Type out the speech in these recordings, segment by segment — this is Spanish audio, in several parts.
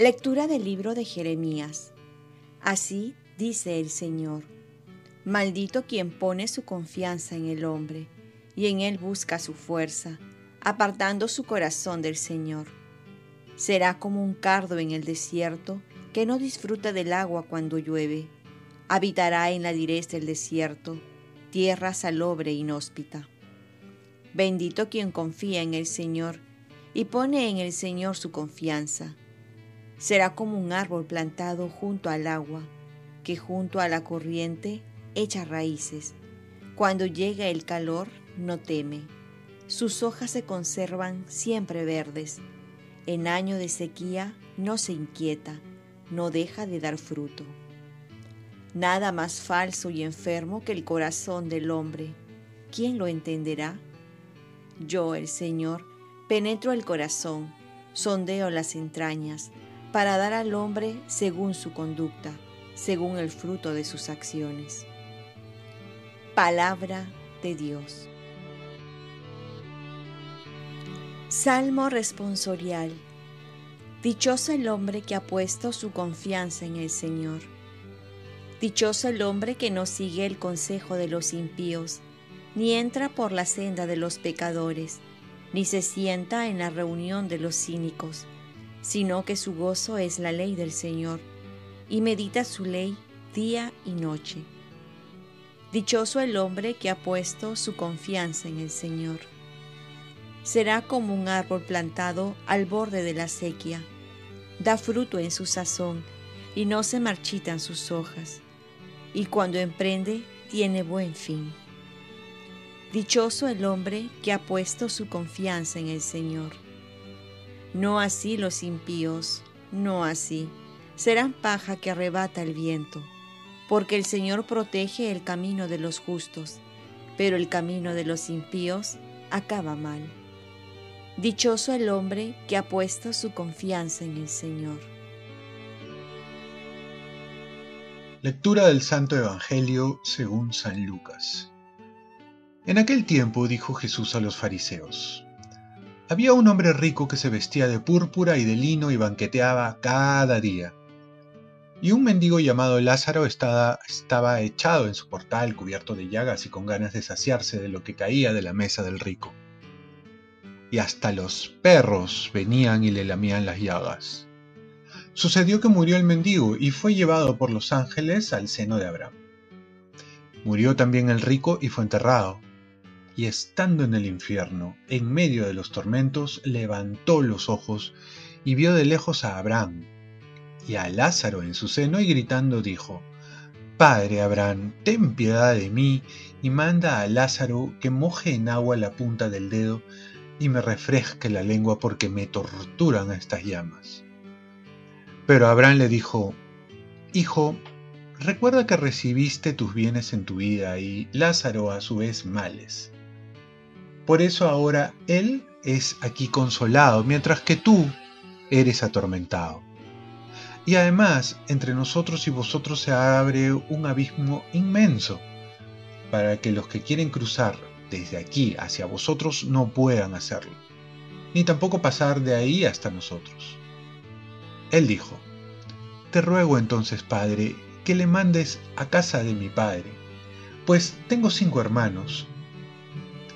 Lectura del libro de Jeremías. Así dice el Señor. Maldito quien pone su confianza en el hombre y en él busca su fuerza, apartando su corazón del Señor. Será como un cardo en el desierto que no disfruta del agua cuando llueve. Habitará en la direz del desierto, tierra salobre e inhóspita. Bendito quien confía en el Señor y pone en el Señor su confianza Será como un árbol plantado junto al agua, que junto a la corriente echa raíces. Cuando llega el calor, no teme. Sus hojas se conservan siempre verdes. En año de sequía no se inquieta, no deja de dar fruto. Nada más falso y enfermo que el corazón del hombre. ¿Quién lo entenderá? Yo, el Señor, penetro el corazón, sondeo las entrañas, para dar al hombre según su conducta, según el fruto de sus acciones. Palabra de Dios. Salmo responsorial. Dichoso el hombre que ha puesto su confianza en el Señor. Dichoso el hombre que no sigue el consejo de los impíos, ni entra por la senda de los pecadores, ni se sienta en la reunión de los cínicos sino que su gozo es la ley del Señor, y medita su ley día y noche. Dichoso el hombre que ha puesto su confianza en el Señor. Será como un árbol plantado al borde de la sequía, da fruto en su sazón, y no se marchitan sus hojas, y cuando emprende tiene buen fin. Dichoso el hombre que ha puesto su confianza en el Señor. No así los impíos, no así. Serán paja que arrebata el viento, porque el Señor protege el camino de los justos, pero el camino de los impíos acaba mal. Dichoso el hombre que ha puesto su confianza en el Señor. Lectura del Santo Evangelio según San Lucas. En aquel tiempo dijo Jesús a los fariseos, había un hombre rico que se vestía de púrpura y de lino y banqueteaba cada día. Y un mendigo llamado Lázaro estaba, echado en su portal cubierto de llagas y con ganas de saciarse de lo que caía de la mesa del rico. Y hasta los perros venían y le lamían las llagas. Sucedió que murió el mendigo y fue llevado por los ángeles al seno de Abraham. Murió también el rico y fue enterrado y estando en el infierno, en medio de los tormentos, levantó los ojos y vio de lejos a Abraham y a Lázaro en su seno y gritando dijo, Padre Abraham, ten piedad de mí y manda a Lázaro que moje en agua la punta del dedo y me refresque la lengua porque me torturan estas llamas. Pero Abraham le dijo, Hijo, recuerda que recibiste tus bienes en tu vida y Lázaro a su vez males. Por eso ahora Él es aquí consolado, mientras que tú eres atormentado. Y además, entre nosotros y vosotros se abre un abismo inmenso, para que los que quieren cruzar desde aquí hacia vosotros no puedan hacerlo, ni tampoco pasar de ahí hasta nosotros. Él dijo, Te ruego entonces, Padre, que le mandes a casa de mi Padre, pues tengo cinco hermanos,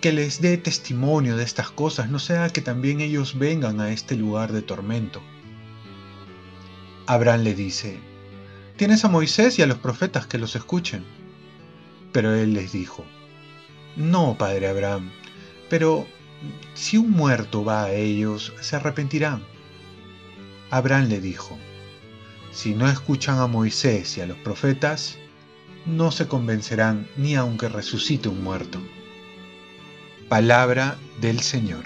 que les dé testimonio de estas cosas, no sea que también ellos vengan a este lugar de tormento. Abraham le dice, Tienes a Moisés y a los profetas que los escuchen. Pero él les dijo, No, padre Abraham, pero si un muerto va a ellos, se arrepentirán. Abraham le dijo, Si no escuchan a Moisés y a los profetas, no se convencerán ni aunque resucite un muerto. Palabra del Señor.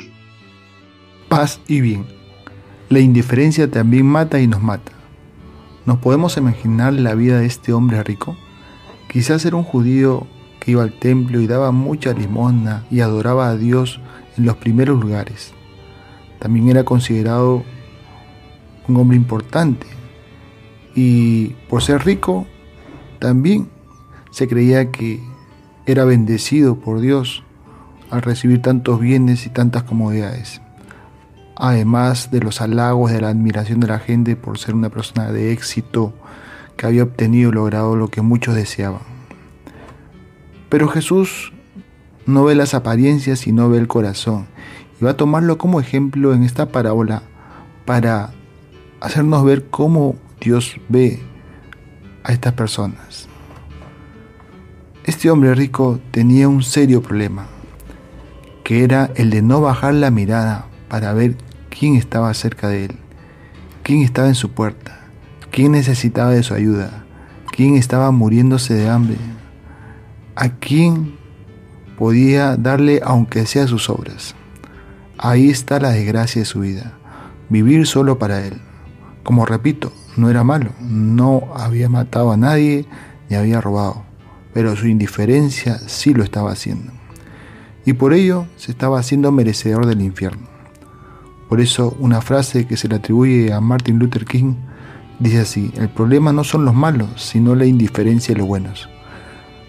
Paz y bien. La indiferencia también mata y nos mata. ¿Nos podemos imaginar la vida de este hombre rico? Quizás era un judío que iba al templo y daba mucha limosna y adoraba a Dios en los primeros lugares. También era considerado un hombre importante y por ser rico también se creía que era bendecido por Dios al recibir tantos bienes y tantas comodidades. además de los halagos, de la admiración de la gente por ser una persona de éxito que había obtenido y logrado lo que muchos deseaban. Pero Jesús no ve las apariencias, sino ve el corazón. Y va a tomarlo como ejemplo en esta parábola para hacernos ver cómo Dios ve a estas personas. Este hombre rico tenía un serio problema, que era el de no bajar la mirada para ver quién estaba cerca de él, quién estaba en su puerta, quién necesitaba de su ayuda, quién estaba muriéndose de hambre, a quién podía darle aunque sea sus obras. Ahí está la desgracia de su vida, vivir solo para él. Como repito, no era malo, no había matado a nadie ni había robado, pero su indiferencia sí lo estaba haciendo. Y por ello se estaba haciendo merecedor del infierno. Por eso una frase que se le atribuye a Martin Luther King dice así, el problema no son los malos, sino la indiferencia de los buenos.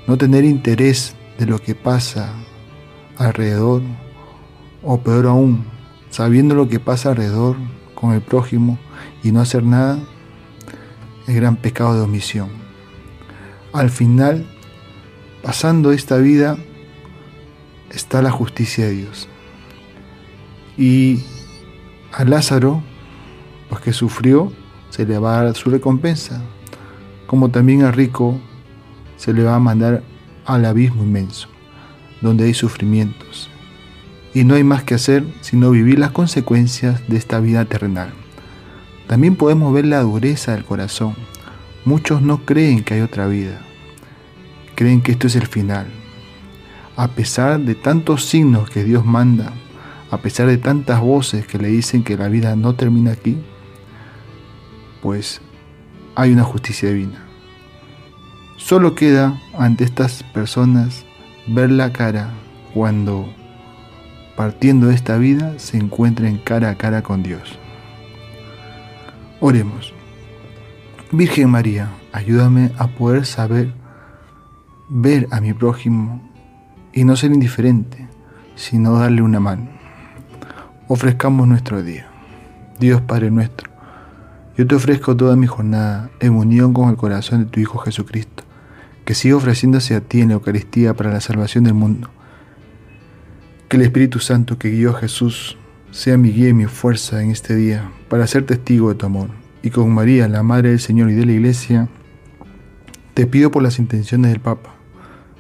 No tener interés de lo que pasa alrededor, o peor aún, sabiendo lo que pasa alrededor con el prójimo y no hacer nada, es gran pecado de omisión. Al final, pasando esta vida, está la justicia de Dios. Y a Lázaro, pues que sufrió, se le va a dar su recompensa, como también a Rico se le va a mandar al abismo inmenso, donde hay sufrimientos. Y no hay más que hacer sino vivir las consecuencias de esta vida terrenal. También podemos ver la dureza del corazón. Muchos no creen que hay otra vida. Creen que esto es el final. A pesar de tantos signos que Dios manda, a pesar de tantas voces que le dicen que la vida no termina aquí, pues hay una justicia divina. Solo queda ante estas personas ver la cara cuando, partiendo de esta vida, se encuentren cara a cara con Dios. Oremos. Virgen María, ayúdame a poder saber ver a mi prójimo y no ser indiferente, sino darle una mano. Ofrezcamos nuestro día. Dios Padre nuestro, yo te ofrezco toda mi jornada en unión con el corazón de tu Hijo Jesucristo que siga ofreciéndose a ti en la Eucaristía para la salvación del mundo. Que el Espíritu Santo que guió a Jesús sea mi guía y mi fuerza en este día para ser testigo de tu amor. Y con María, la Madre del Señor y de la Iglesia, te pido por las intenciones del Papa.